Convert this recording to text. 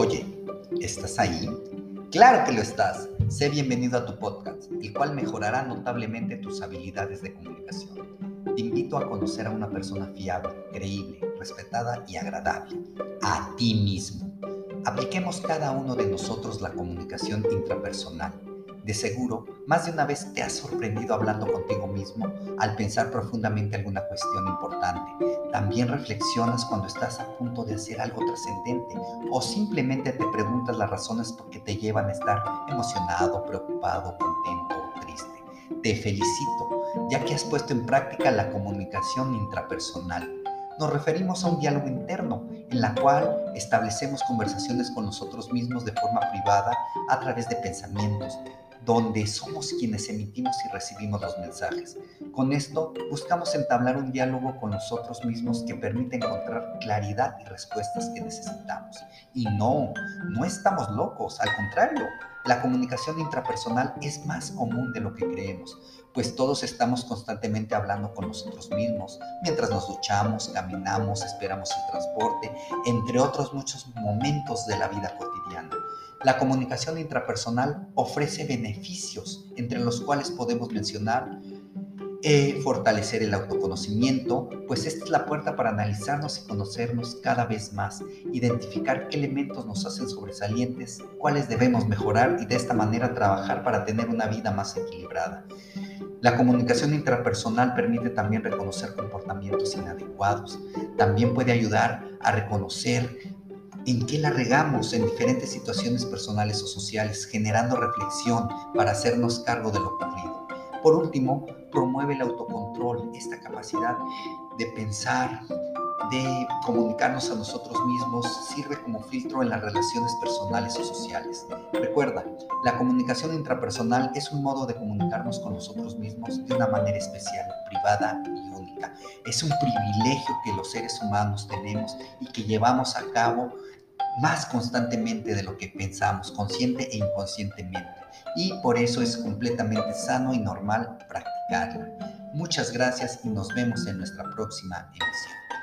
Oye, ¿estás ahí? Claro que lo estás. Sé bienvenido a tu podcast, el cual mejorará notablemente tus habilidades de comunicación. Te invito a conocer a una persona fiable, creíble, respetada y agradable. A ti mismo. Apliquemos cada uno de nosotros la comunicación intrapersonal de seguro, más de una vez te has sorprendido hablando contigo mismo al pensar profundamente alguna cuestión importante. También reflexionas cuando estás a punto de hacer algo trascendente o simplemente te preguntas las razones por qué te llevan a estar emocionado, preocupado, contento o triste. Te felicito, ya que has puesto en práctica la comunicación intrapersonal. Nos referimos a un diálogo interno en la cual establecemos conversaciones con nosotros mismos de forma privada a través de pensamientos, donde somos quienes emitimos y recibimos los mensajes. Con esto buscamos entablar un diálogo con nosotros mismos que permite encontrar claridad y respuestas que necesitamos. Y no, no estamos locos, al contrario, la comunicación intrapersonal es más común de lo que creemos, pues todos estamos constantemente hablando con nosotros mismos, mientras nos duchamos, caminamos, esperamos el transporte, entre otros muchos momentos de la vida cotidiana. La comunicación intrapersonal ofrece beneficios, entre los cuales podemos mencionar eh, fortalecer el autoconocimiento, pues esta es la puerta para analizarnos y conocernos cada vez más, identificar qué elementos nos hacen sobresalientes, cuáles debemos mejorar y de esta manera trabajar para tener una vida más equilibrada. La comunicación intrapersonal permite también reconocer comportamientos inadecuados. También puede ayudar a reconocer en qué la regamos en diferentes situaciones personales o sociales, generando reflexión para hacernos cargo de lo ocurrido. Por último, promueve el autocontrol, esta capacidad de pensar, de comunicarnos a nosotros mismos, sirve como filtro en las relaciones personales o sociales. Recuerda, la comunicación intrapersonal es un modo de comunicarnos con nosotros mismos de una manera especial, privada y única. Es un privilegio que los seres humanos tenemos y que llevamos a cabo más constantemente de lo que pensamos, consciente e inconscientemente. Y por eso es completamente sano y normal practicarla. Muchas gracias y nos vemos en nuestra próxima emisión.